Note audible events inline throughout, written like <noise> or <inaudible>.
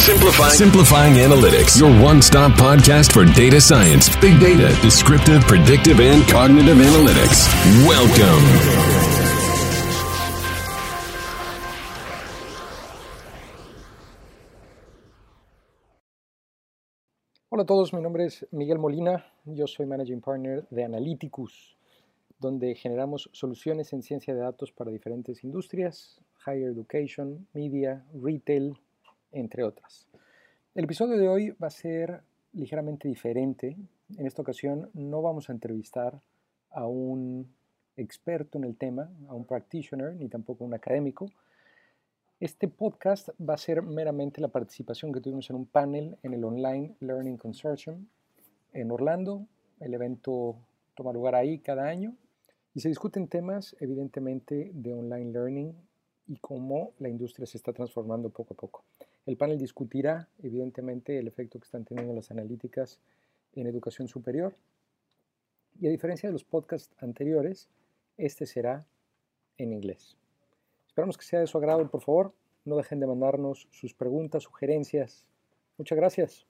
Simplifying, Simplifying Analytics, your one stop podcast for data science, big data, descriptive, predictive, and cognitive analytics. Welcome. Hola a todos, mi nombre es Miguel Molina, yo soy Managing Partner de Analyticus, donde generamos soluciones en ciencia de datos para diferentes industrias, higher education, media, retail, entre otras. El episodio de hoy va a ser ligeramente diferente. En esta ocasión no vamos a entrevistar a un experto en el tema, a un practitioner, ni tampoco a un académico. Este podcast va a ser meramente la participación que tuvimos en un panel en el Online Learning Consortium en Orlando. El evento toma lugar ahí cada año y se discuten temas evidentemente de online learning y cómo la industria se está transformando poco a poco. El panel discutirá, evidentemente, el efecto que están teniendo las analíticas en educación superior. Y a diferencia de los podcasts anteriores, este será en inglés. Esperamos que sea de su agrado, por favor. No dejen de mandarnos sus preguntas, sugerencias. Muchas gracias.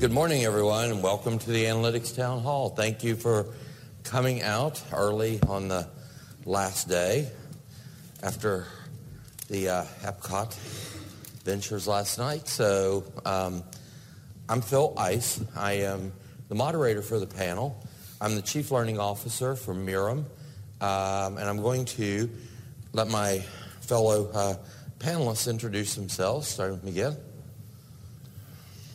Good morning, everyone, and welcome to the Analytics Town Hall. Thank you for coming out early on the last day after the uh, Epcot ventures last night. So um, I'm Phil Ice. I am the moderator for the panel. I'm the Chief Learning Officer for Miram, um, and I'm going to let my fellow uh, panelists introduce themselves, starting with Miguel.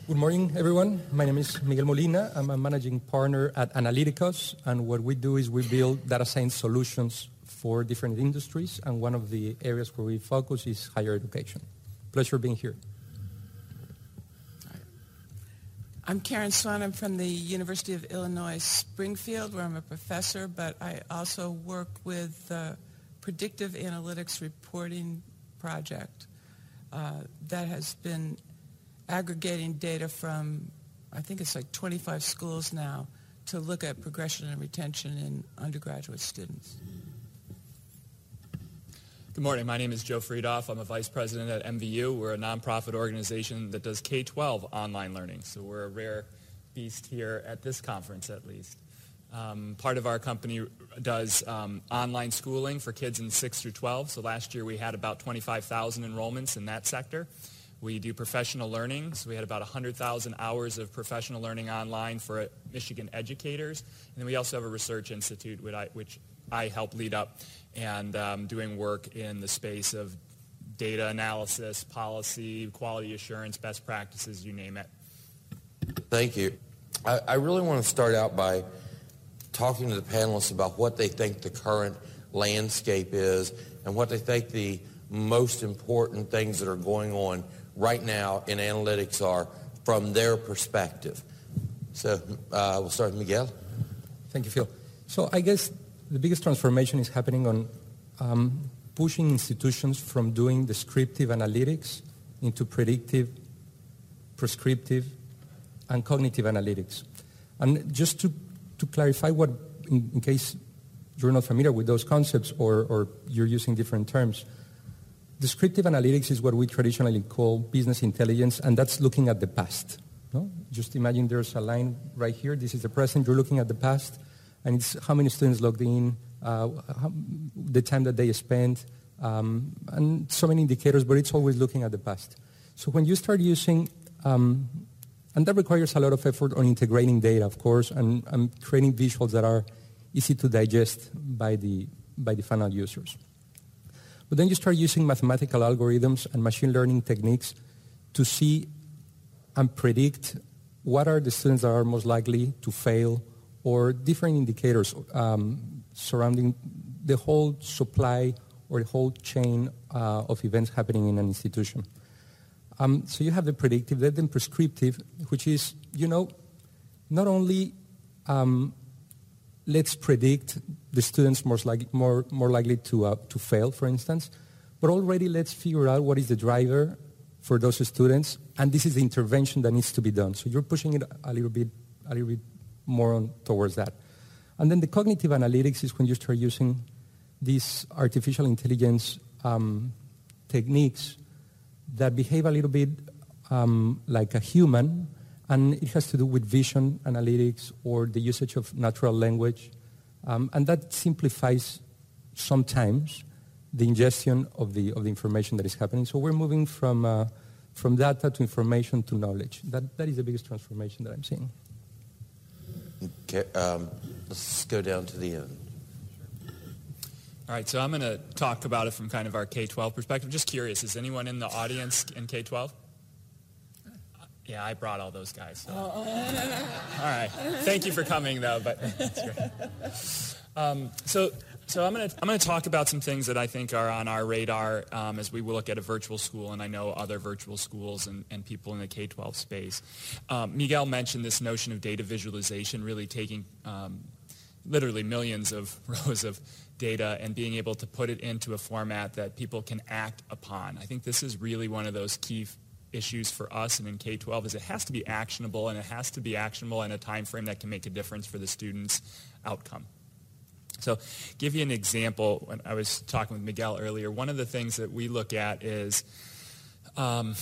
Good morning, everyone. My name is Miguel Molina. I'm a managing partner at Analyticos, and what we do is we build data science solutions for different industries, and one of the areas where we focus is higher education. Pleasure being here. I'm Karen Swan. I'm from the University of Illinois Springfield, where I'm a professor, but I also work with the Predictive Analytics Reporting Project uh, that has been aggregating data from, I think it's like 25 schools now, to look at progression and retention in undergraduate students. Good morning. My name is Joe Freidhoff. I'm a vice president at MVU. We're a nonprofit organization that does K-12 online learning. So we're a rare beast here at this conference, at least. Um, part of our company does um, online schooling for kids in 6 through 12. So last year we had about 25,000 enrollments in that sector. We do professional learning. So we had about 100,000 hours of professional learning online for Michigan educators. And then we also have a research institute, which I, which I help lead up, and um, doing work in the space of data analysis, policy, quality assurance, best practices, you name it. Thank you. I, I really want to start out by talking to the panelists about what they think the current landscape is and what they think the most important things that are going on right now in analytics are from their perspective. So uh, we'll start with Miguel. Thank you, Phil. So I guess the biggest transformation is happening on um, pushing institutions from doing descriptive analytics into predictive, prescriptive, and cognitive analytics. And just to, to clarify what, in, in case you're not familiar with those concepts or, or you're using different terms, Descriptive analytics is what we traditionally call business intelligence, and that's looking at the past. No? Just imagine there's a line right here. This is the present. You're looking at the past, and it's how many students logged in, uh, how, the time that they spent, um, and so many indicators, but it's always looking at the past. So when you start using, um, and that requires a lot of effort on integrating data, of course, and, and creating visuals that are easy to digest by the, by the final users. But then you start using mathematical algorithms and machine learning techniques to see and predict what are the students that are most likely to fail or different indicators um, surrounding the whole supply or the whole chain uh, of events happening in an institution. Um, so you have the predictive, then prescriptive, which is, you know, not only um, let's predict the students most like, more, more likely to, uh, to fail, for instance. But already let's figure out what is the driver for those students, and this is the intervention that needs to be done. So you're pushing it a little bit, a little bit more on towards that. And then the cognitive analytics is when you start using these artificial intelligence um, techniques that behave a little bit um, like a human, and it has to do with vision analytics or the usage of natural language. Um, and that simplifies sometimes the ingestion of the, of the information that is happening. So we're moving from, uh, from data to information to knowledge. That, that is the biggest transformation that I'm seeing. Okay, um, let's go down to the end. All right, so I'm going to talk about it from kind of our K-12 perspective. Just curious, is anyone in the audience in K-12? Yeah, I brought all those guys. So. all right, thank you for coming, though. But <laughs> um, so, so I'm going to I'm to talk about some things that I think are on our radar um, as we look at a virtual school, and I know other virtual schools and, and people in the K-12 space. Um, Miguel mentioned this notion of data visualization, really taking um, literally millions of <laughs> rows of data and being able to put it into a format that people can act upon. I think this is really one of those key issues for us and in K-12 is it has to be actionable and it has to be actionable in a time frame that can make a difference for the student's outcome. So give you an example. When I was talking with Miguel earlier, one of the things that we look at is um,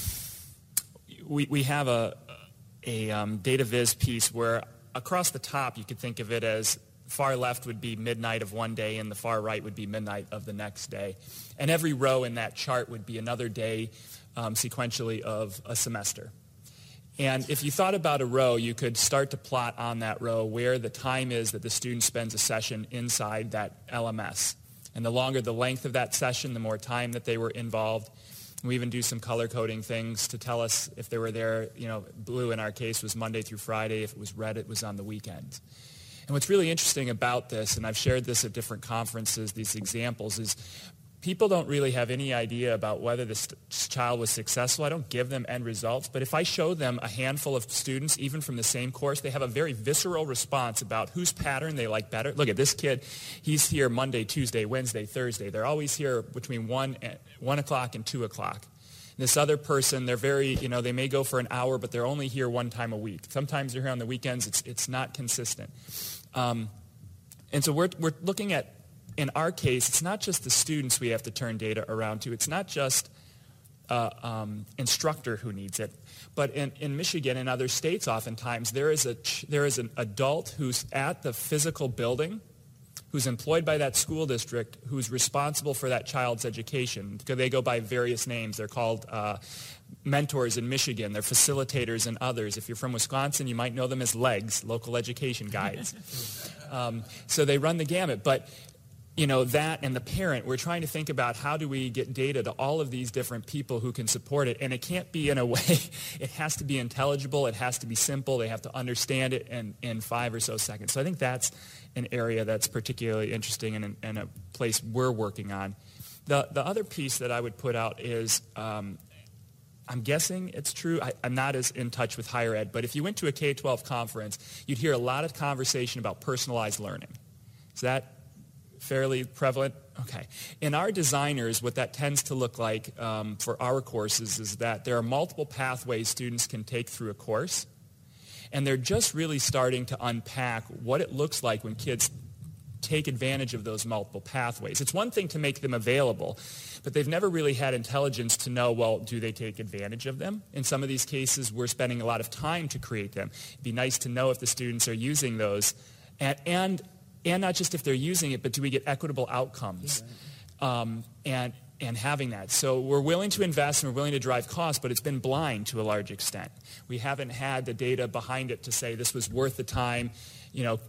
we, we have a, a um, data viz piece where across the top you could think of it as far left would be midnight of one day and the far right would be midnight of the next day. And every row in that chart would be another day um, sequentially of a semester. And if you thought about a row, you could start to plot on that row where the time is that the student spends a session inside that LMS. And the longer the length of that session, the more time that they were involved. We even do some color coding things to tell us if they were there, you know, blue in our case was Monday through Friday. If it was red, it was on the weekend. And what's really interesting about this, and I've shared this at different conferences, these examples, is people don't really have any idea about whether this child was successful. I don't give them end results, but if I show them a handful of students, even from the same course, they have a very visceral response about whose pattern they like better. Look at this kid. He's here Monday, Tuesday, Wednesday, Thursday. They're always here between 1, and, 1 o'clock and 2 o'clock. This other person, they're very, you know, they may go for an hour, but they're only here one time a week. Sometimes they're here on the weekends. It's, it's not consistent. Um, and so we're, we're looking at, in our case, it's not just the students we have to turn data around to. It's not just uh, um, instructor who needs it. But in, in Michigan and other states, oftentimes, there is, a, there is an adult who's at the physical building who's employed by that school district who's responsible for that child's education. They go by various names. They're called uh, mentors in Michigan. They're facilitators in others. If you're from Wisconsin, you might know them as LEGS, local education guides. <laughs> um, so they run the gamut. But you know, that and the parent, we're trying to think about how do we get data to all of these different people who can support it. And it can't be in a <laughs> way, it has to be intelligible, it has to be simple, they have to understand it in, in five or so seconds. So I think that's an area that's particularly interesting and, and a place we're working on. The, the other piece that I would put out is um, I'm guessing it's true. I, am not as in touch with higher ed, but if you went to a K-12 conference, you'd hear a lot of conversation about personalized learning. Is that fairly prevalent? Okay. In our designers, what that tends to look like um, for our courses is that there are multiple pathways students can take through a course, and they're just really starting to unpack what it looks like when kids take advantage of those multiple pathways. It's one thing to make them available, but they've never really had intelligence to know, well, do they take advantage of them? In some of these cases, we're spending a lot of time to create them. It'd be nice to know if the students are using those. And, and and not just if they're using it, but do we get equitable outcomes? Um, and, and having that. So we're willing to invest and we're willing to drive costs, but it's been blind to a large extent. We haven't had the data behind it to say this was worth the time, you know,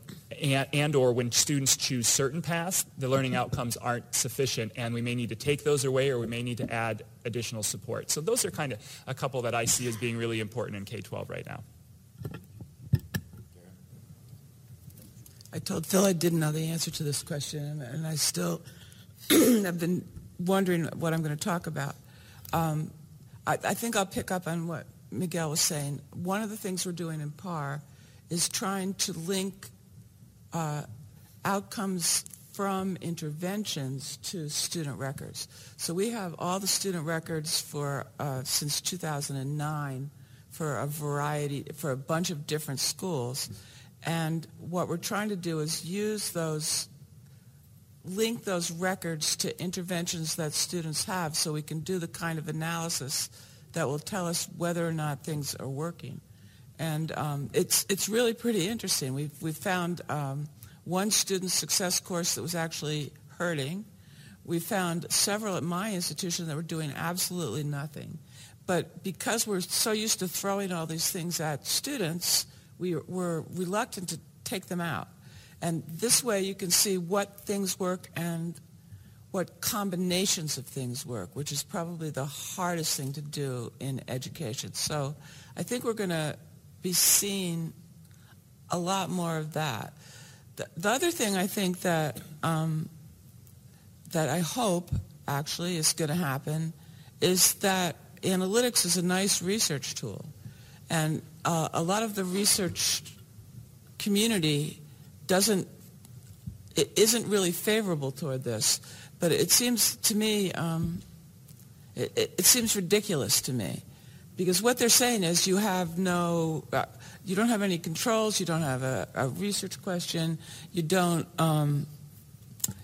and, and or when students choose certain paths, the learning outcomes aren't sufficient and we may need to take those away or we may need to add additional support. So those are kind of a couple that I see as being really important in K-12 right now. I told Phil I didn't know the answer to this question, and I still <clears throat> have been wondering what I'm going to talk about. Um, I, I, think I'll pick up on what Miguel was saying. One of the things we're doing in PAR is trying to link uh, outcomes from interventions to student records. So we have all the student records for uh, since 2009 for a variety, for a bunch of different schools. And what we're trying to do is use those, link those records to interventions that students have so we can do the kind of analysis that will tell us whether or not things are working. And um, it's, it's really pretty interesting. We've, we've found um, one student success course that was actually hurting. We found several at my institution that were doing absolutely nothing. But because we're so used to throwing all these things at students, we were reluctant to take them out. And this way you can see what things work and what combinations of things work, which is probably the hardest thing to do in education. So I think we're going to be seeing a lot more of that. The, the other thing I think that um, that I hope actually is going to happen is that analytics is a nice research tool. And uh, a lot of the research community doesn't, it isn't really favorable toward this. But it seems to me, um, it, it, seems ridiculous to me. Because what they're saying is you have no, uh, you don't have any controls, you don't have a, a research question, you don't, um,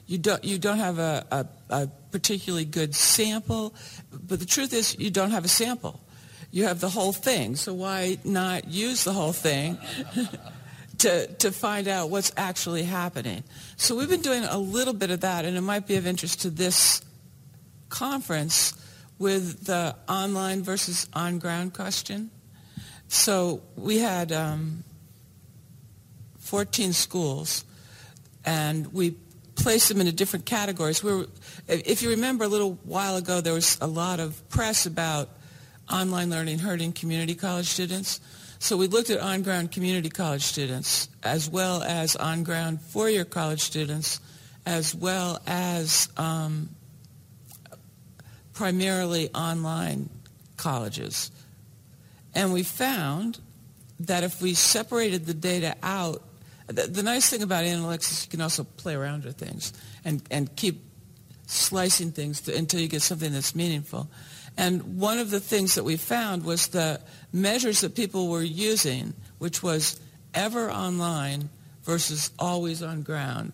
you don't, you don't have a, a, a particularly good sample, but the truth is you don't have a sample. You have the whole thing, so why not use the whole thing <laughs> to, to find out what's actually happening? So we've been doing a little bit of that, and it might be of interest to this conference with the online versus on-ground question. So we had um, 14 schools, and we placed them into different categories. We if you remember a little while ago, there was a lot of press about online learning hurting community college students. So we looked at on-ground community college students as well as on-ground four-year college students as well as um, primarily online colleges. And we found that if we separated the data out the, the, nice thing about analytics is you can also play around with things and, and keep slicing things to, until you get something that's meaningful. And one of the things that we found was the measures that people were using, which was ever online versus always on ground,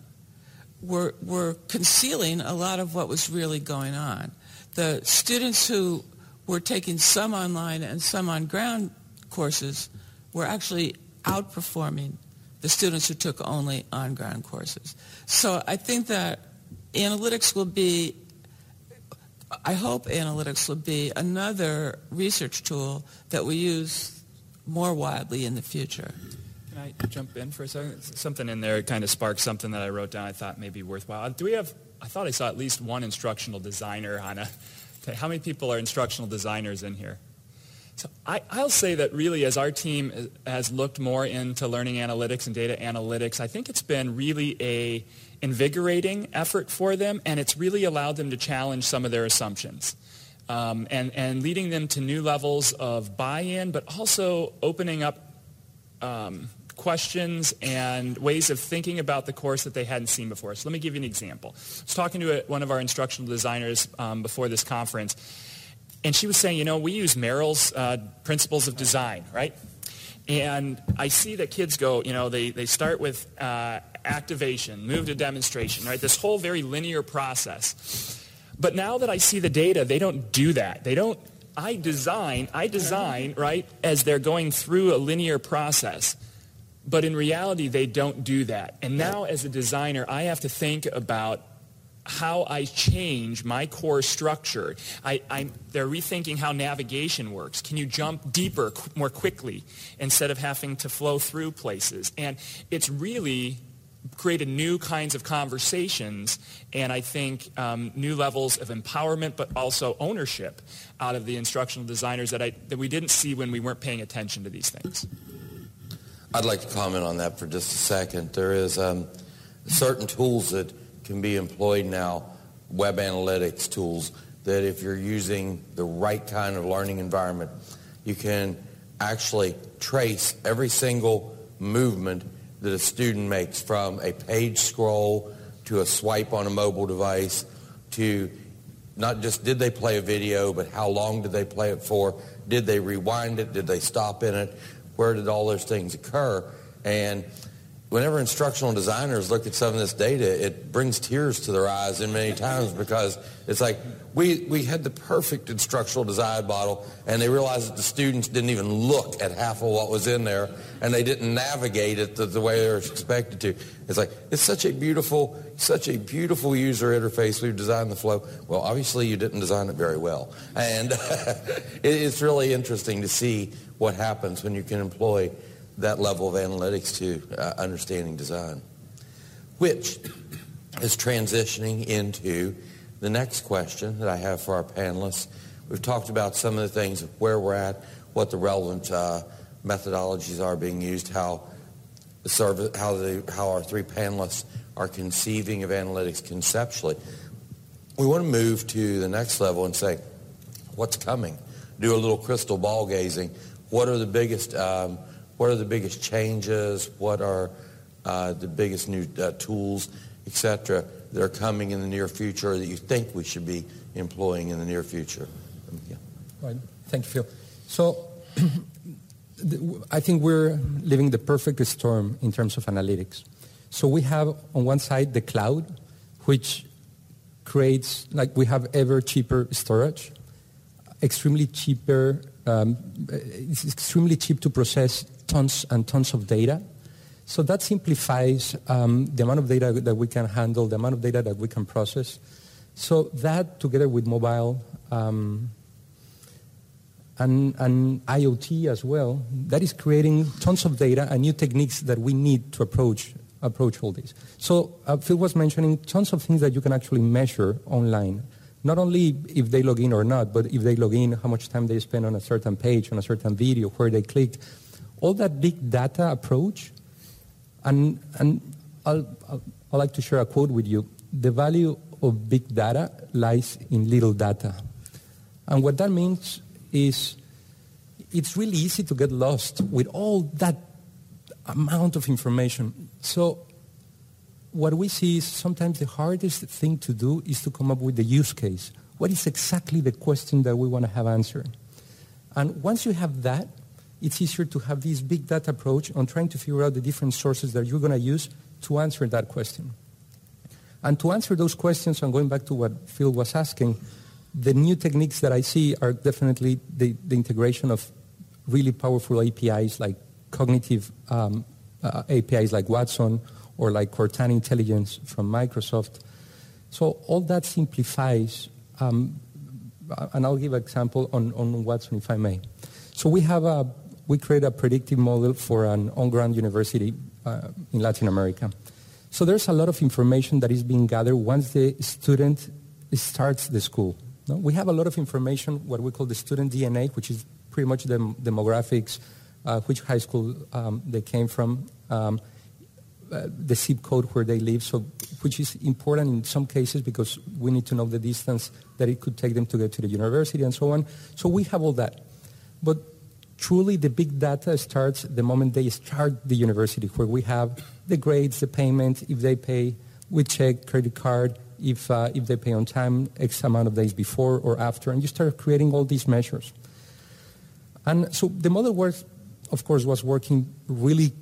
were, were concealing a lot of what was really going on. The students who were taking some online and some on ground courses were actually outperforming the students who took only on-ground courses. So I think that analytics will be, I hope analytics will be another research tool that we use more widely in the future. Can I jump in for a second? Something in there kind of sparked something that I wrote down I thought may be worthwhile. Do we have, I thought I saw at least one instructional designer on a, how many people are instructional designers in here? So I, will say that really as our team has looked more into learning analytics and data analytics, I think it's been really a invigorating effort for them, and it's really allowed them to challenge some of their assumptions. Um, and, and leading them to new levels of buy-in, but also opening up um, questions and ways of thinking about the course that they hadn't seen before. So let me give you an example. I was talking to a, one of our instructional designers um, before this conference, and she was saying, you know, we use Merrill's uh, principles of design, right? And I see that kids go, you know, they, they start with uh, activation, move to demonstration, right? This whole very linear process. But now that I see the data, they don't do that. They don't, I design, I design, right, as they're going through a linear process. But in reality, they don't do that. And now as a designer, I have to think about how I change my core structure. I, I, they're rethinking how navigation works. Can you jump deeper, qu- more quickly, instead of having to flow through places? And it's really created new kinds of conversations and I think um, new levels of empowerment but also ownership out of the instructional designers that, I, that we didn't see when we weren't paying attention to these things. I'd like to comment on that for just a second. There is um, certain tools that can be employed now, web analytics tools, that if you're using the right kind of learning environment, you can actually trace every single movement that a student makes from a page scroll to a swipe on a mobile device to not just did they play a video, but how long did they play it for? Did they rewind it? Did they stop in it? Where did all those things occur? And whenever instructional designers look at some of this data, it brings tears to their eyes in many times because it's like we, we had the perfect instructional design model and they realized that the students didn't even look at half of what was in there and they didn't navigate it the, the way they were expected to. It's like, it's such a beautiful, such a beautiful user interface. We've designed the flow. Well, obviously you didn't design it very well. And <laughs> it's really interesting to see what happens when you can employ that level of analytics to uh, understanding design, which is transitioning into the next question that I have for our panelists. We've talked about some of the things of where we're at, what the relevant uh, methodologies are being used, how the service, how, the, how our three panelists are conceiving of analytics conceptually. We want to move to the next level and say, what's coming? Do a little crystal ball gazing. What are the biggest um, what are the biggest changes? What are uh, the biggest new uh, tools, et cetera, that are coming in the near future or that you think we should be employing in the near future? Yeah. Right. Thank you, Phil. So <clears throat> I think we're living the perfect storm in terms of analytics. So we have on one side the cloud, which creates, like we have ever cheaper storage, extremely cheaper, um, it's extremely cheap to process tons and tons of data. So that simplifies um, the amount of data that we can handle, the amount of data that we can process. So that together with mobile um, and, and, IoT as well, that is creating tons of data and new techniques that we need to approach, approach all this. So uh, Phil was mentioning tons of things that you can actually measure online. Not only if they log in or not, but if they log in, how much time they spend on a certain page, on a certain video, where they clicked all that big data approach, and, and I'll, I'll, I'd like to share a quote with you. The value of big data lies in little data. And what that means is it's really easy to get lost with all that amount of information. So what we see is sometimes the hardest thing to do is to come up with the use case. What is exactly the question that we want to have answered? And once you have that, it's easier to have this big data approach on trying to figure out the different sources that you're going to use to answer that question. And to answer those questions, and going back to what Phil was asking, the new techniques that I see are definitely the, the integration of really powerful APIs like cognitive um, uh, APIs like Watson or like Cortana Intelligence from Microsoft. So all that simplifies, um, and I'll give an example on, on Watson if I may. So we have a we create a predictive model for an on-ground university uh, in Latin America. So there's a lot of information that is being gathered once the student starts the school. No? We have a lot of information, what we call the student DNA, which is pretty much the demographics, uh, which high school um, they came from, um, uh, the zip code where they live, so which is important in some cases because we need to know the distance that it could take them to get to the university and so on. So we have all that. But truly the big data starts the moment they start the university, where we have the grades, the payment, if they pay with check, credit card, if, uh, if they pay on time, X amount of days before or after, and you start creating all these measures. And so the model was, of course, was working really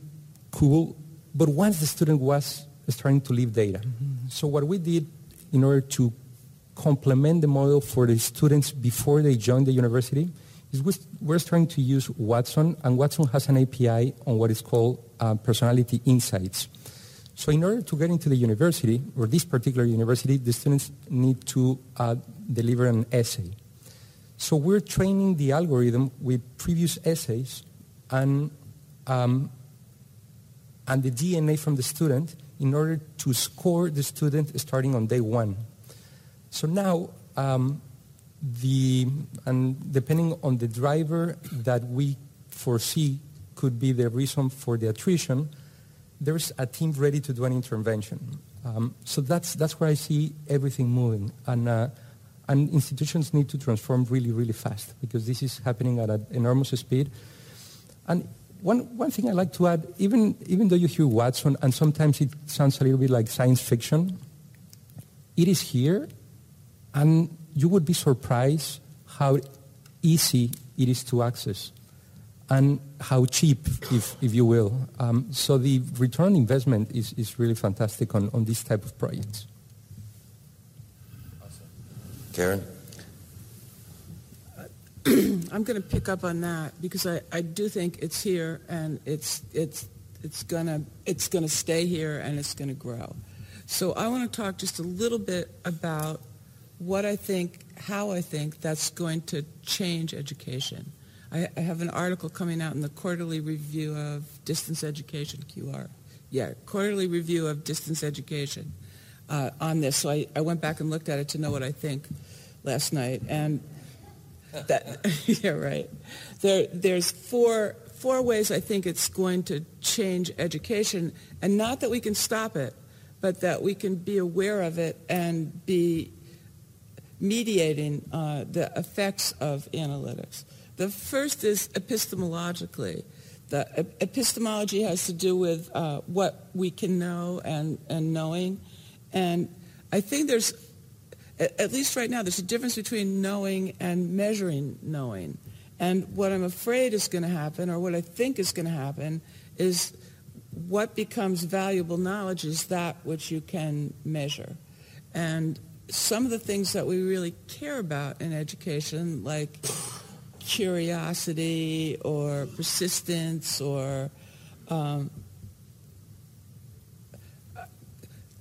cool, but once the student was starting to leave data. Mm-hmm. So what we did in order to complement the model for the students before they join the university is we're trying to use Watson, and Watson has an API on what is called uh, personality insights. So in order to get into the university, or this particular university, the students need to uh, deliver an essay. So we're training the algorithm with previous essays and, um, and the DNA from the student in order to score the student starting on day one. So now um, the, and depending on the driver that we foresee could be the reason for the attrition, there's a team ready to do an intervention. Um, so that's, that's where I see everything moving. And, uh, and institutions need to transform really, really fast because this is happening at an enormous speed. And one, one thing I like to add, even, even though you hear Watson, and sometimes it sounds a little bit like science fiction, it is here, and you would be surprised how easy it is to access. and how cheap, if, if you will. Um, so the return investment is, is really fantastic on, on this type of projects. Karen? <clears throat> I'm going to pick up on that because I, I do think it's here and it's it's it's gonna it's gonna stay here and it's gonna grow. So I want to talk just a little bit about what I think, how I think that's going to change education. I, I have an article coming out in the Quarterly Review of Distance Education (QR). Yeah, Quarterly Review of Distance Education uh, on this. So I, I went back and looked at it to know what I think last night and that, <laughs> yeah, right. There, there's four, four ways I think it's going to change education, and not that we can stop it, but that we can be aware of it and be mediating uh, the effects of analytics. The first is epistemologically. The epistemology has to do with uh, what we can know and, and knowing. And I think there's at least right now, there's a difference between knowing and measuring knowing. And what I'm afraid is going to happen, or what I think is going to happen, is what becomes valuable knowledge is that which you can measure. And some of the things that we really care about in education, like curiosity or persistence or um,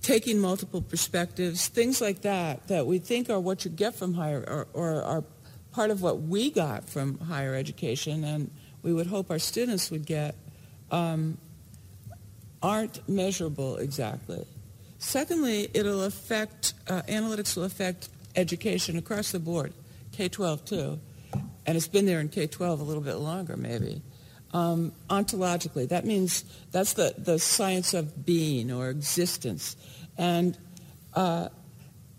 taking multiple perspectives, things like that, that we think are what you get from higher, or, or are part of what we got from higher education, and we would hope our students would get, um, aren't measurable exactly. Secondly, it'll affect, uh, analytics will affect education across the board, K-12 too, and it's been there in K-12 a little bit longer maybe. Um, ontologically, that means that's the, the science of being or existence. And uh,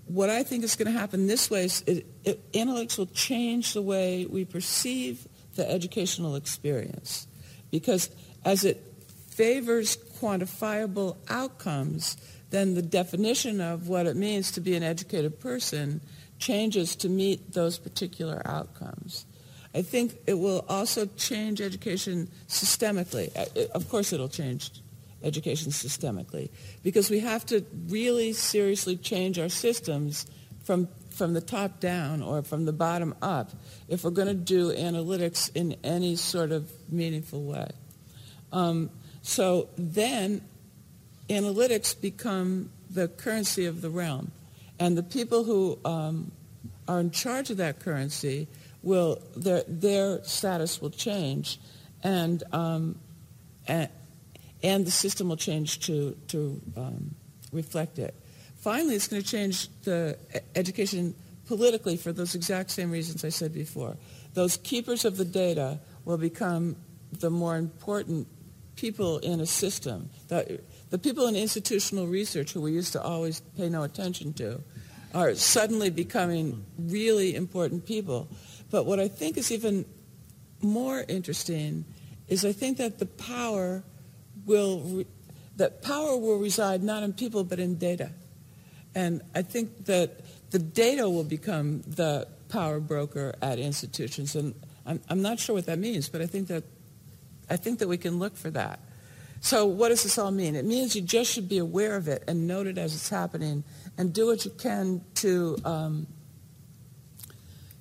what I think is going to happen this way is it, it, analytics will change the way we perceive the educational experience. Because as it favors quantifiable outcomes, then the definition of what it means to be an educated person changes to meet those particular outcomes. I think it will also change education systemically. Uh, of course, it'll change education systemically because we have to really seriously change our systems from from the top down or from the bottom up if we're going to do analytics in any sort of meaningful way. Um, so then analytics become the currency of the realm. And the people who um, are in charge of that currency will, their, their status will change. And, um, and, and the system will change to, to um, reflect it. Finally, it's going to change the education politically for those exact same reasons I said before. Those keepers of the data will become the more important people in a system. The, the people in institutional research who we used to always pay no attention to are suddenly becoming really important people. But what I think is even more interesting is I think that the power will, re- that power will reside not in people but in data. And I think that the data will become the power broker at institutions. And I'm, I'm not sure what that means, but I think that, I think that we can look for that. So what does this all mean? It means you just should be aware of it and note it as it's happening and do what you can to, um,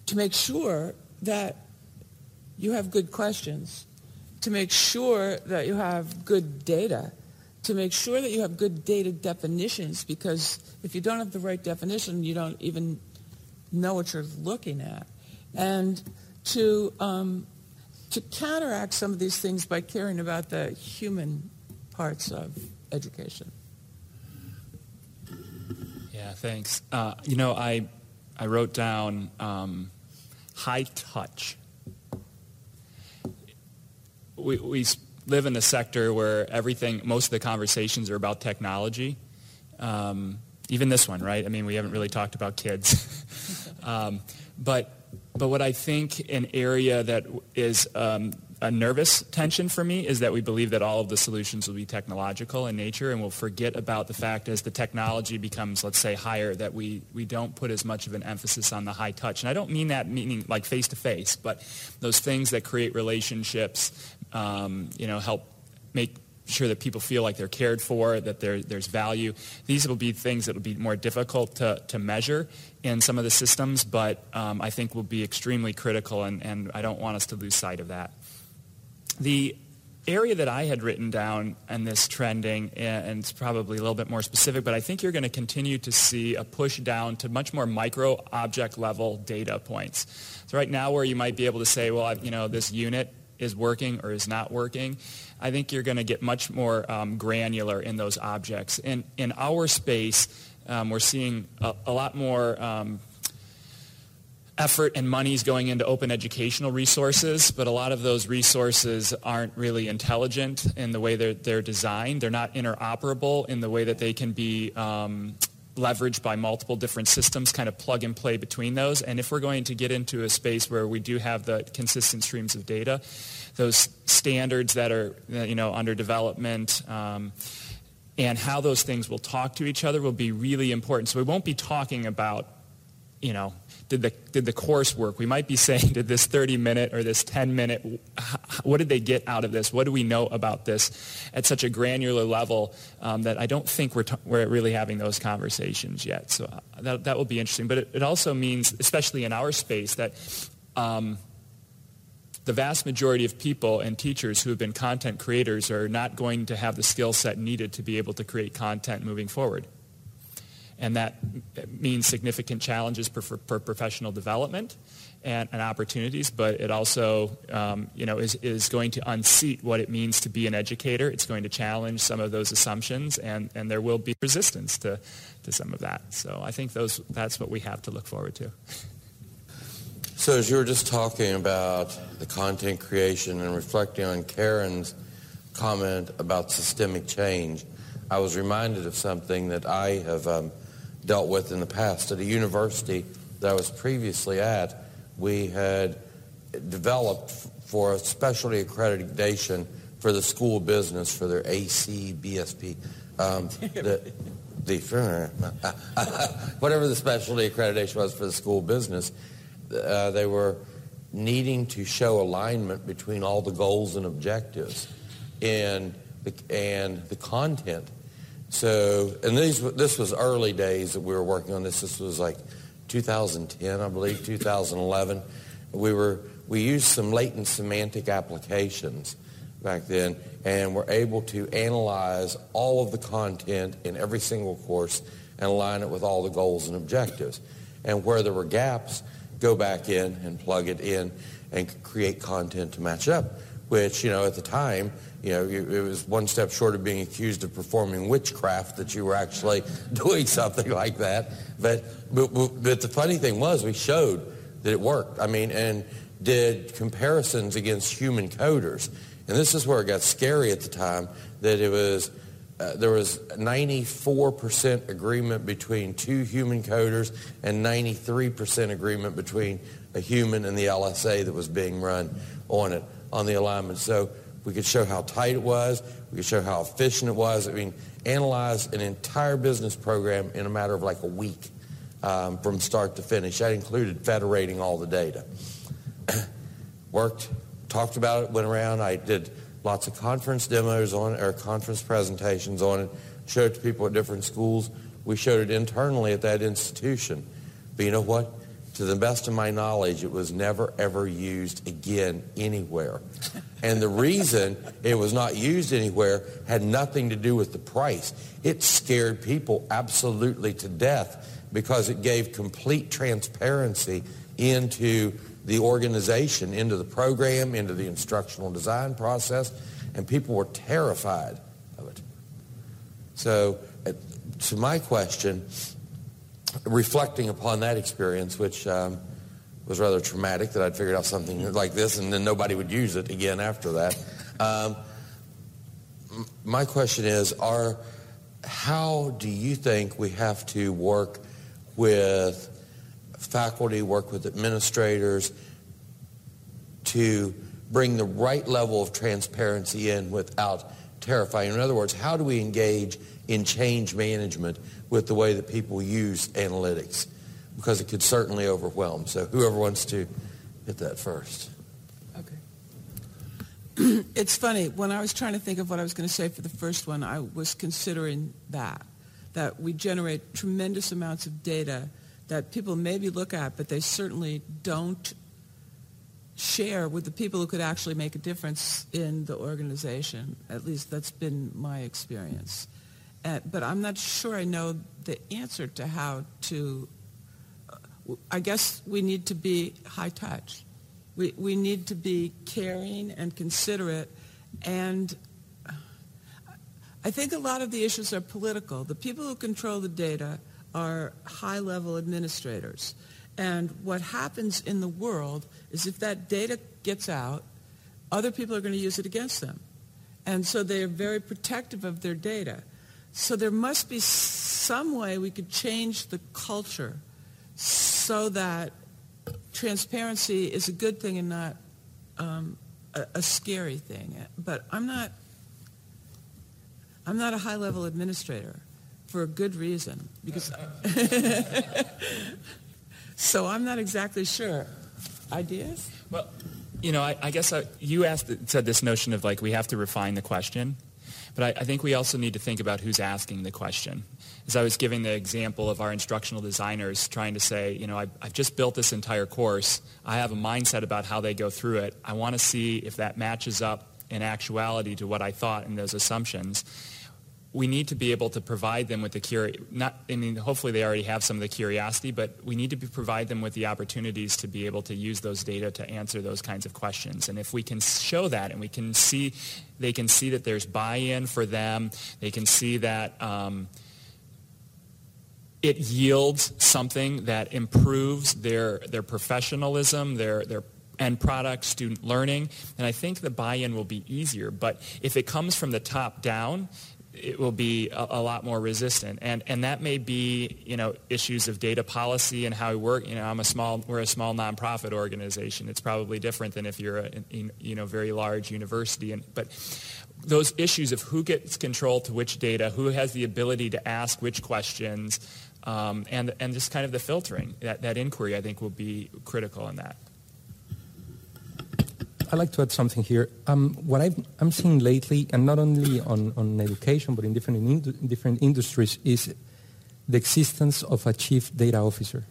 to make sure that you have good questions to make sure that you have good data, to make sure that you have good data definitions, because if you don't have the right definition, you don't even know what you're looking at. And to, um, to counteract some of these things by caring about the human parts of education. Yeah, thanks. Uh, you know, I, I wrote down um, high touch we, we live in a sector where everything, most of the conversations are about technology. Um, even this one, right? I mean, we haven't really talked about kids. <laughs> um, but, but what I think an area that is um, a nervous tension for me is that we believe that all of the solutions will be technological in nature and we'll forget about the fact as the technology becomes, let's say, higher that we, we don't put as much of an emphasis on the high touch. And I don't mean that meaning like face-to-face, but those things that create relationships, um, you know, help make sure that people feel like they're cared for, that there's value. These will be things that will be more difficult to, to measure in some of the systems, but um, I think will be extremely critical, and, and I don't want us to lose sight of that. The area that I had written down in this trending, and it's probably a little bit more specific, but I think you're going to continue to see a push down to much more micro object level data points. So right now where you might be able to say, well, I've, you know, this unit is working or is not working, I think you're going to get much more um, granular in those objects. In, in our space, um, we're seeing a, a lot more um, effort and monies going into open educational resources, but a lot of those resources aren't really intelligent in the way they're, they're designed. They're not interoperable in the way that they can be um, leveraged by multiple different systems, kind of plug and play between those. And if we're going to get into a space where we do have the consistent streams of data, those standards that are you know under development. Um, and how those things will talk to each other will be really important. So we won't be talking about, you know, did the, did the course work? We might be saying, <laughs> did this 30 minute or this 10 minute, what did they get out of this? What do we know about this at such a granular level um, that I don't think we're, t- we're really having those conversations yet. So uh, that, that will be interesting. But it, it also means, especially in our space, that um, the vast majority of people and teachers who have been content creators are not going to have the skill set needed to be able to create content moving forward and that means significant challenges for, for, for professional development and, and, opportunities, but it also um, you know, is, is going to unseat what it means to be an educator. It's going to challenge some of those assumptions, and, and there will be resistance to, to some of that. So I think those, that's what we have to look forward to. So as you were just talking about the content creation and reflecting on Karen's comment about systemic change, I was reminded of something that I have um, – dealt with in the past. At a university that I was previously at, we had developed for a specialty accreditation for the school business for their ACBSP. Um, the, the, <laughs> whatever the specialty accreditation was for the school business, uh, they were needing to show alignment between all the goals and objectives and the, and the content so, and these, this was early days that we were working on this. This was like 2010, I believe, 2011. We were we used some latent semantic applications back then, and were able to analyze all of the content in every single course and align it with all the goals and objectives. And where there were gaps, go back in and plug it in and create content to match up. Which you know at the time you know, it was one step short of being accused of performing witchcraft that you were actually <laughs> doing something like that. But, but, but the funny thing was we showed that it worked. I mean, and did comparisons against human coders. And this is where it got scary at the time, that it was, uh, there was 94% agreement between two human coders and 93% agreement between a human and the LSA that was being run on it, on the alignment. So we could show how tight it was. We could show how efficient it was. I mean, analyze an entire business program in a matter of like a week um, from start to finish. That included federating all the data. <clears throat> Worked, talked about it, went around. I did lots of conference demos on it, or conference presentations on it, showed it to people at different schools. We showed it internally at that institution. But you know what? to the best of my knowledge, it was never, ever used again anywhere. <laughs> And the reason it was not used anywhere had nothing to do with the price. It scared people absolutely to death because it gave complete transparency into the organization, into the program, into the instructional design process, and people were terrified of it. So, to my question, reflecting upon that experience, which um, was rather traumatic that I'd figured out something like this and then nobody would use it again after that. Um, my question is, are, how do you think we have to work with faculty, work with administrators to bring the right level of transparency in without terrifying? In other words, how do we engage in change management with the way that people use analytics? Because it could certainly overwhelm. So whoever wants to hit that first. Okay. <clears throat> it's funny, when I was trying to think of what I was going to say for the first one, I was considering that, that we generate tremendous amounts of data that people maybe look at, but they certainly don't share with the people who could actually make a difference in the organization. At least that's been my experience. Uh, but I'm not sure I know the answer to how to. I guess we need to be high touch. We, we need to be caring and considerate. And I think a lot of the issues are political. The people who control the data are high-level administrators. And what happens in the world is if that data gets out, other people are going to use it against them. And so they are very protective of their data. So there must be some way we could change the culture so that transparency is a good thing and not um, a, a scary thing. But I'm not, I'm not a high-level administrator for a good reason because <laughs> so I'm not exactly sure. Ideas? Well, you know, I, I guess I, you asked said this notion of like we have to refine the question, but I, I think we also need to think about who's asking the question. As I was giving the example of our instructional designers trying to say, you know, I, I've just built this entire course. I have a mindset about how they go through it. I want to see if that matches up in actuality to what I thought in those assumptions we need to be able to provide them with the curi- not I mean hopefully they already have some of the curiosity but we need to be, provide them with the opportunities to be able to use those data to answer those kinds of questions and if we can show that and we can see they can see that there's buy-in for them they can see that um, it yields something that improves their their professionalism their their end product, student learning, and I think the buy-in will be easier. But if it comes from the top down, it will be a, a, lot more resistant. And, and that may be, you know, issues of data policy and how we work. You know, I'm a small, we're a small nonprofit organization. It's probably different than if you're a, you know, very large university. And, but those issues of who gets control to which data, who has the ability to ask which questions, um, and, and just kind of the filtering, that, that inquiry, I think, will be critical in that. I'd like to add something here. Um, what i am seeing lately, and not only on, on education, but in different, in different industries, is the existence of a chief data officer.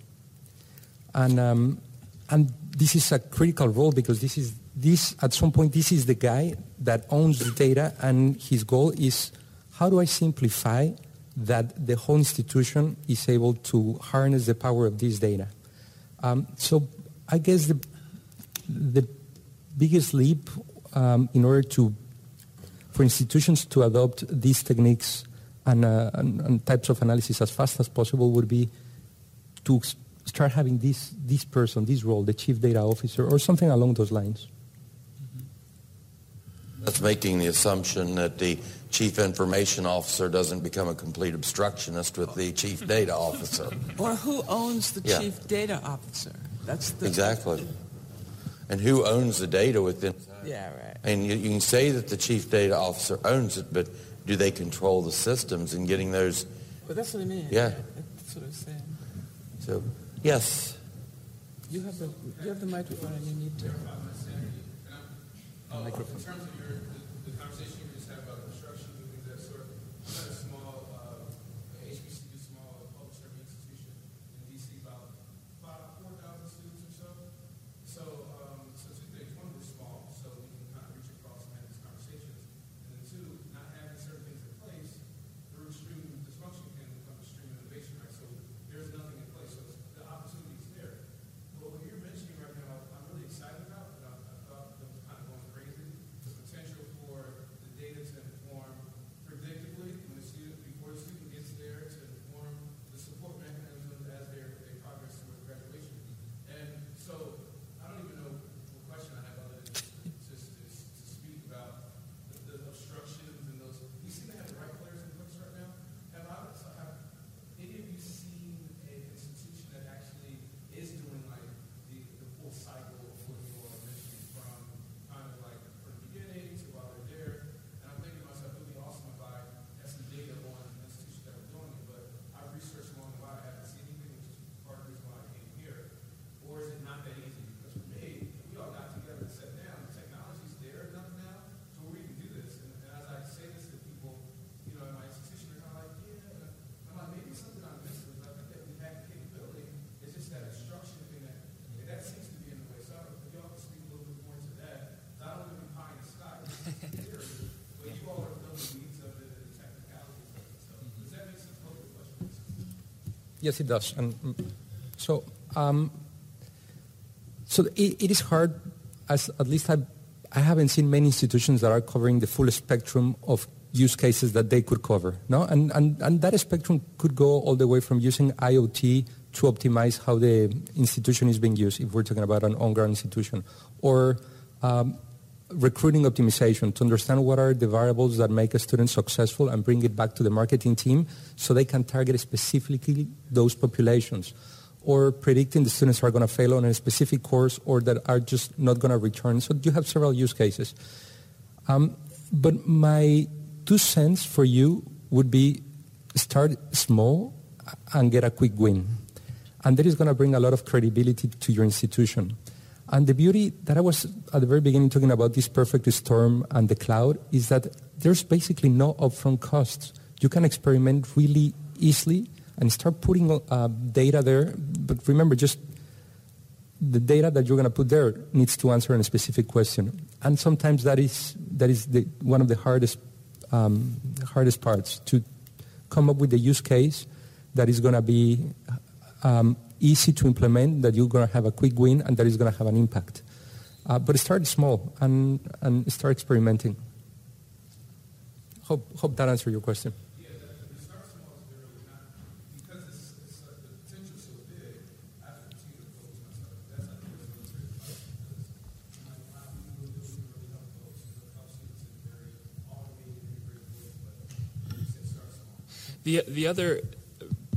And, um, and this is a critical role because this is, this, at some point, this is the guy that owns the data, and his goal is how do I simplify that the whole institution is able to harness the power of this data? Um, so I guess the, the biggest leap um, in order to, for institutions to adopt these techniques and, uh, and, and, types of analysis as fast as possible would be to start having this, this person, this role, the chief data officer, or something along those lines. That's making the assumption that the chief information officer doesn't become a complete obstructionist with the chief data officer. Or who owns the yeah. chief data officer? That's the exactly and who owns the data within. Yeah, right. And you, you, can say that the chief data officer owns it, but do they control the systems and getting those? But that's what I mean. Yeah. That's what I'm saying. So, yes. You have the you have the microphone and you need to. Uh, microphone. In terms of your the, the conversation you just had about construction and things that sort, of, a small uh, HBCU, small public service institution in DC, about about four thousand students or so. So. Uh, potential Yes, it does. And mm, so, um, so it, it is hard. As at least I, I haven't seen many institutions that are covering the full spectrum of use cases that they could cover. No, and and and that spectrum could go all the way from using IoT to optimize how the institution is being used. If we're talking about an on-ground institution, or um, recruiting optimization to understand what are the variables that make a student successful and bring it back to the marketing team so they can target specifically those populations or predicting the students are going to fail on a specific course or that are just not going to return. So you have several use cases. Um, but my two cents for you would be start small and get a quick win. And that is going to bring a lot of credibility to your institution. And the beauty that I was at the very beginning talking about this perfect storm and the cloud is that there's basically no upfront costs. You can experiment really easily and start putting uh, data there. But remember, just the data that you're going to put there needs to answer a specific question. And sometimes that is, that is the, one of the hardest, um, hardest parts, to come up with a use case that is going to be um, easy to implement, that you're going to have a quick win, and that is going to have an impact. Uh, but start small and, and start experimenting. Hope, hope that answered your question. The, the other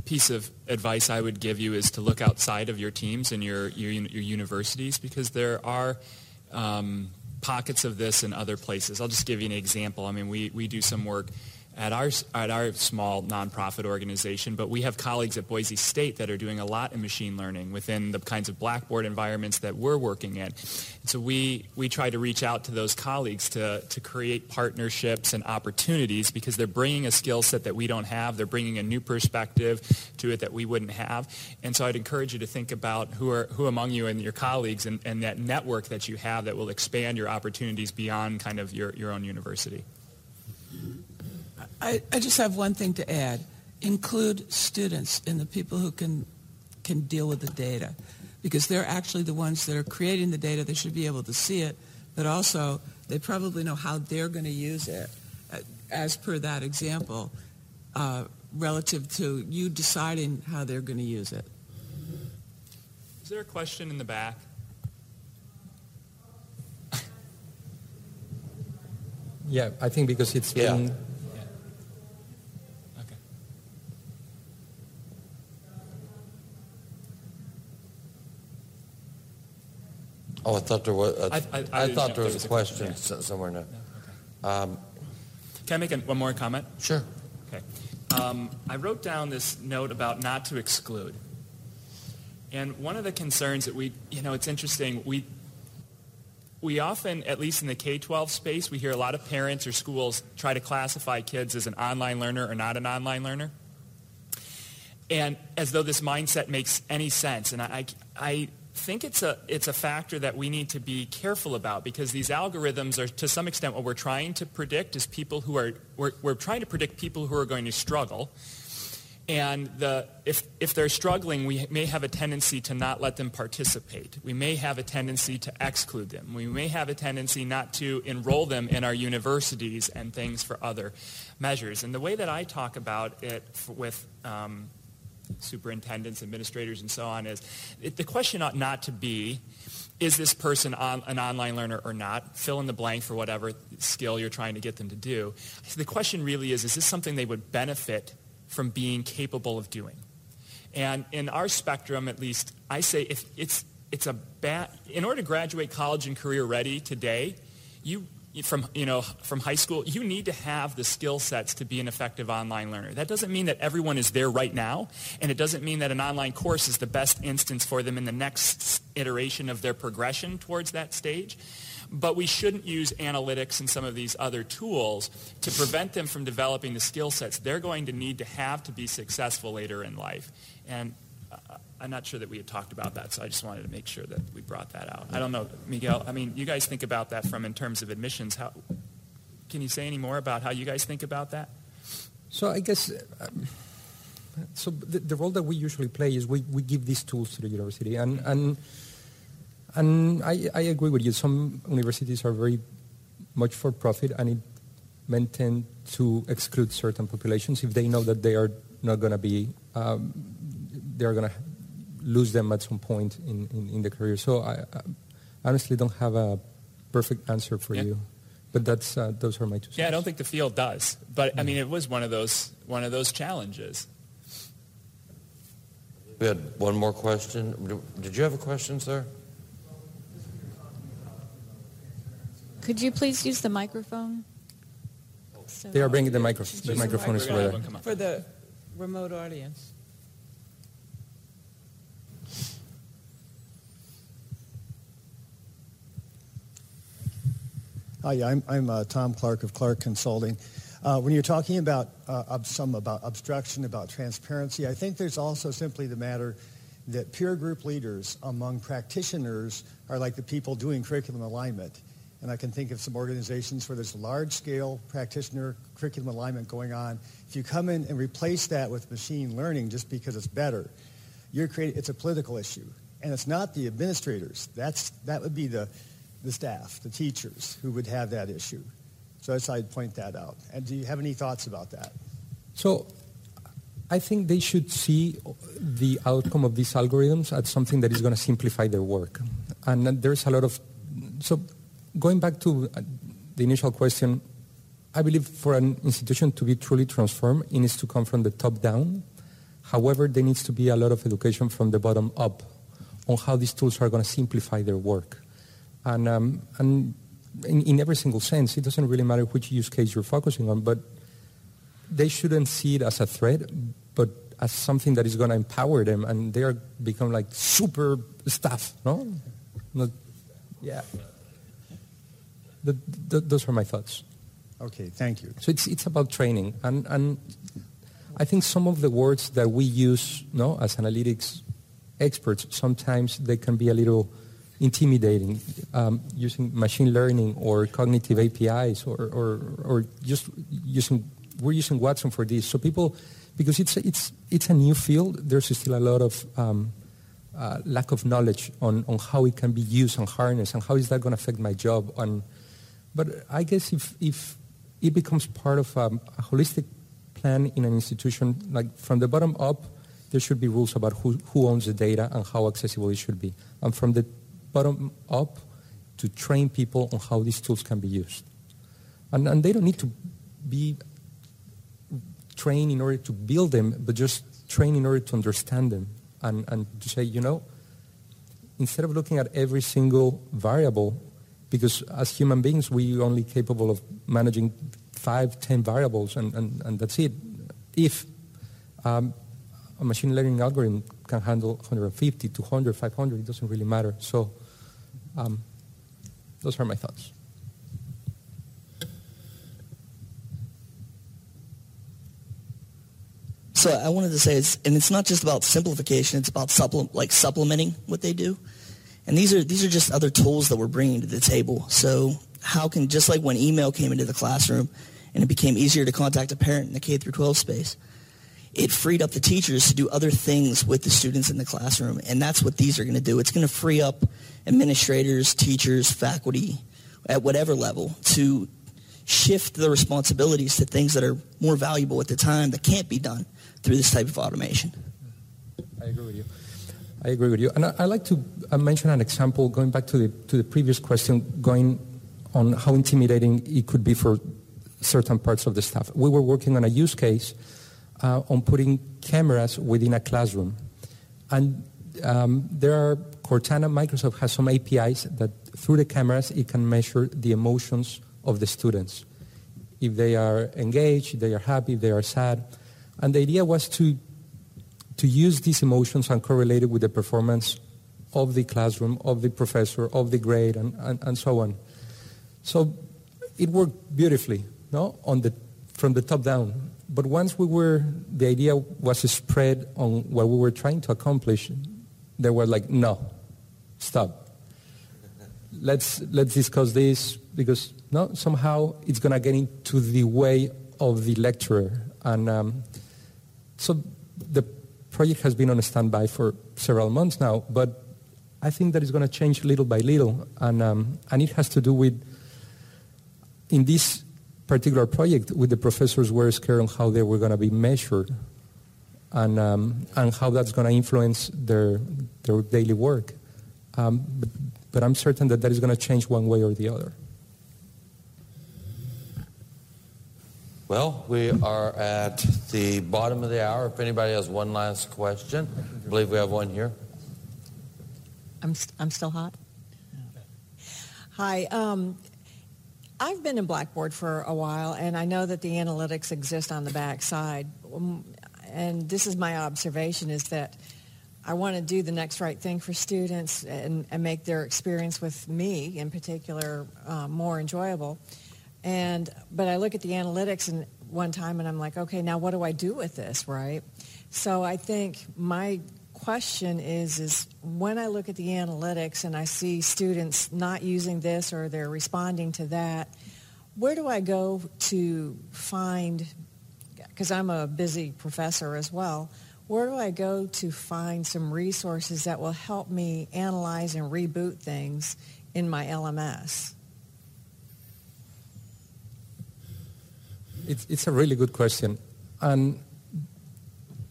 piece of advice I would give you is to look outside of your teams and your, your, your universities because there are um, pockets of this in other places. I'll just give you an example. I mean, we, we do some work at our, at our small nonprofit organization, but we have colleagues at Boise State that are doing a lot in machine learning within the kinds of Blackboard environments that we're working in. so we, we try to reach out to those colleagues to, to create partnerships and opportunities because they're bringing a skill set that we don't have. They're bringing a new perspective to it that we wouldn't have. And so I'd encourage you to think about who, are, who among you and your colleagues and, and that network that you have that will expand your opportunities beyond kind of your, your own university. I, I just have one thing to add. Include students in the people who can, can deal with the data because they're actually the ones that are creating the data. They should be able to see it, but also they probably know how they're going to use it uh, as per that example uh, relative to you deciding how they're going to use it. Is there a question in the back? yeah, I think because it's Yeah. been Oh, I thought there was, I- I- I I didn't know thought there there was was a a question. s- somewhere now. Can I make an- one more comment? Sure. Okay. Um, I wrote down this note about not to exclude. And one of the concerns that we, you know, it's interesting, we, we often, at least in the K-12 space, we hear a lot of parents or schools try to classify kids as an online learner or not an online learner. And as though this mindset makes any sense. And I, I think it's a, it's a factor that we need to be careful about because these algorithms are, to some extent, what we're trying to predict is people who are, we're, we're trying to predict people who are going to struggle. And the, if, if they're struggling, we may have a tendency to not let them participate. We may have a tendency to exclude them. We may have a tendency not to enroll them in our universities and things for other measures. And the way that I talk about it with um, superintendents, administrators, and so on is it, the question ought not to be, is this person on, an online learner or not? Fill in the blank for whatever skill you're trying to get them to do. The question really is, is this something they would benefit from being capable of doing? And in our spectrum, at least, I say if it's, it's a bad, in order to graduate college and career ready today, you, from, you know, from high school, you need to have the skill sets to be an effective online learner. That doesn't mean that everyone is there right now, and it doesn't mean that an online course is the best instance for them in the next iteration of their progression towards that stage. But we shouldn't use analytics and some of these other tools to prevent them from developing the skill sets they're going to need to have to be successful later in life. And I'm not sure that we had talked about that, so I just wanted to make sure that we brought that out. I don't know, Miguel, I mean, you guys think about that from in terms of admissions. How, can you say any more about how you guys think about that? So I guess um, So the, the, role that we usually play is we, we give these tools to the university, and and and I, I agree with you. Some universities are very much for profit, and it may tend to exclude certain populations if they know that they are not going to be um, they are going to lose them at some point in, in, in the career. So I, I, honestly don't have a perfect answer for yeah. you. But that's uh, those are my two. Cents. Yeah, I don't think the field does. But I mean, it was one of those one of those challenges. We had one more question. Did you have a question, sir? Could you please use the microphone? So they are bringing the, micro- the microphone is over there. For the remote audience. Hi, I'm, I'm uh, Tom Clark of Clark Consulting. Uh, when you're talking about uh, some about obstruction, about transparency, I think there's also simply the matter that peer group leaders among practitioners are like the people doing curriculum alignment. And I can think of some organizations where there's large-scale practitioner curriculum alignment going on. If you come in and replace that with machine learning just because it's better, you're creating, it's a political issue. And it's not the administrators. That's, that would be the, the staff, the teachers, who would have that issue. So that's I'd point that out. And do you have any thoughts about that? So I think they should see the outcome of these algorithms as something that is going to simplify their work. And there's a lot of, so going back to uh, the initial question, I believe for an institution to be truly transformed, it needs to come from the top down. However, there needs to be a lot of education from the bottom up on how these tools are going to simplify their work. And, um, and in, in, every single sense, it doesn't really matter which use case you're focusing on, but they shouldn't see it as a threat, but as something that is going to empower them, and they are become like super staff, no? Not, yeah. The, the, those are my thoughts. Okay, thank you. So it's, it's about training, and, and I think some of the words that we use, no, as analytics experts, sometimes they can be a little intimidating um, using machine learning or cognitive APIs or, or, or just using, we're using Watson for this. So people, because it's, it's, it's a new field, there's still a lot of um, uh, lack of knowledge on, on how it can be used and harnessed and how is that going to affect my job. On, but I guess if, if it becomes part of a, a holistic plan in an institution, like from the bottom up, there should be rules about who, who owns the data and how accessible it should be. And from the bottom up to train people on how these tools can be used. And, and they don't need to be trained in order to build them, but just train in order to understand them and, and to say, you know, instead of looking at every single variable, because as human beings, we're only capable of managing five, ten variables, and, and, and that's it. If um, a machine learning algorithm can handle 150, 200, 500, it doesn't really matter. So um, those are my thoughts. So I wanted to say, it's, and it's not just about simplification; it's about supple- like supplementing what they do. And these are these are just other tools that we're bringing to the table. So how can just like when email came into the classroom, and it became easier to contact a parent in the K through 12 space, it freed up the teachers to do other things with the students in the classroom. And that's what these are going to do. It's going to free up administrators, teachers, faculty at whatever level to shift the responsibilities to things that are more valuable at the time that can't be done through this type of automation. I agree with you. I agree with you. And I, I like to mention an example going back to the, to the previous question, going on how intimidating it could be for certain parts of the staff. We were working on a use case uh, on putting cameras within a classroom. And um, there are, Cortana, Microsoft has some APIs that through the cameras it can measure the emotions of the students. If they are engaged, if they are happy, if they are sad. And the idea was to, to use these emotions and correlate it with the performance of the classroom, of the professor, of the grade, and, and, and so on. So it worked beautifully, no? On the, from the top down. But once we were, the idea was spread on what we were trying to accomplish, they were like, no, stop. Let's, let's discuss this because no, somehow it's going to get into the way of the lecturer. And um, so the project has been on standby for several months now, but I think that is going to change little by little, and, um, and it has to do with, in this particular project, with the professors were scared on how they were going to be measured and, um, and how that's going to influence their, their daily work. Um, but, but I'm certain that that is going to change one way or the other. Well, we are at the bottom of the hour. If anybody has one last question, I believe we have one here. I'm, I'm still hot. Hi. Um, I've been in Blackboard for a while, and I know that the analytics exist on the backside. Um, and this is my observation, is that I want to do the next right thing for students and, and make their experience with me, in particular, uh, more enjoyable. And but I look at the analytics and one time and I'm like, okay, now what do I do with this, right? So I think my question is is when I look at the analytics and I see students not using this or they're responding to that, where do I go to find because I'm a busy professor as well, where do I go to find some resources that will help me analyze and reboot things in my LMS? It's, a really good question. And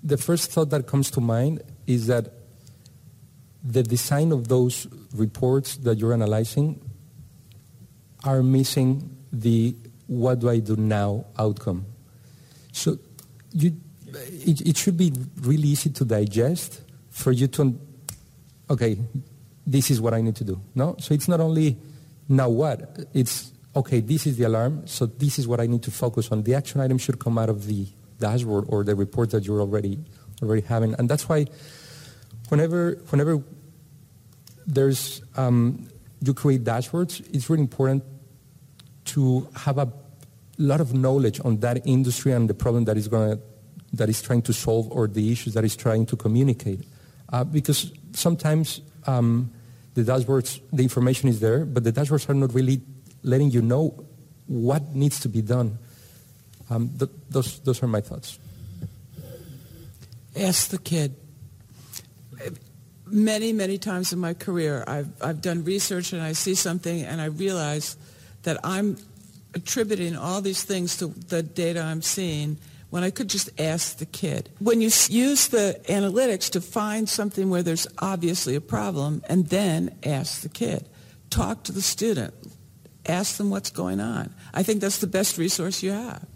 the first thought that comes to mind is that the design of those reports that you're analyzing are missing the what do I do now outcome. So you, it, it should be really easy to digest for you to, okay, this is what I need to do. No? So it's not only now what, it's okay, this is the alarm, so this is what I need to focus on. The action item should come out of the dashboard or the report that you're already already having, and that's why whenever whenever there's um, you create dashboards, it's really important to have a lot of knowledge on that industry and the problem that is going that is trying to solve or the issues that is trying to communicate, uh, because sometimes um, the dashboards, the information is there, but the dashboards are not really letting you know what needs to be done. Um, th- those, those are my thoughts. Ask the kid. Many, many times in my career, I've, I've done research and I see something and I realize that I'm attributing all these things to the data I'm seeing when I could just ask the kid. When you use the analytics to find something where there's obviously a problem and then ask the kid, talk to the student, ask them what's going on. I think that's the best resource you have.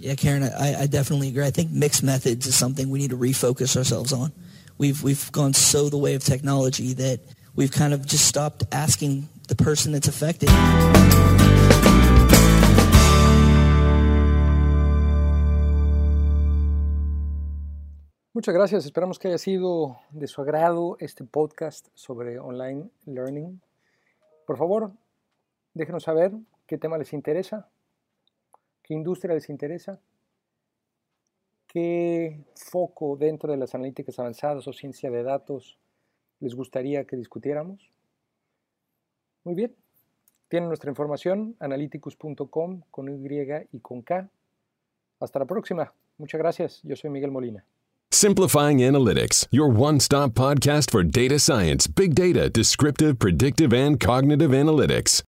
Yeah, Karen, I, I definitely agree. I think mixed methods is something we need to refocus ourselves on. We've we've gone so the way of technology that we've kind of just stopped asking the person that's affected. Muchas gracias. Esperamos que haya sido de su agrado este podcast sobre online learning. Por favor, déjenos saber qué tema les interesa, qué industria les interesa, qué foco dentro de las analíticas avanzadas o ciencia de datos les gustaría que discutiéramos. Muy bien. Tienen nuestra información, analyticus.com con Y y con K. Hasta la próxima. Muchas gracias. Yo soy Miguel Molina. Simplifying Analytics, your one stop podcast for data science, big data, descriptive, predictive, and cognitive analytics.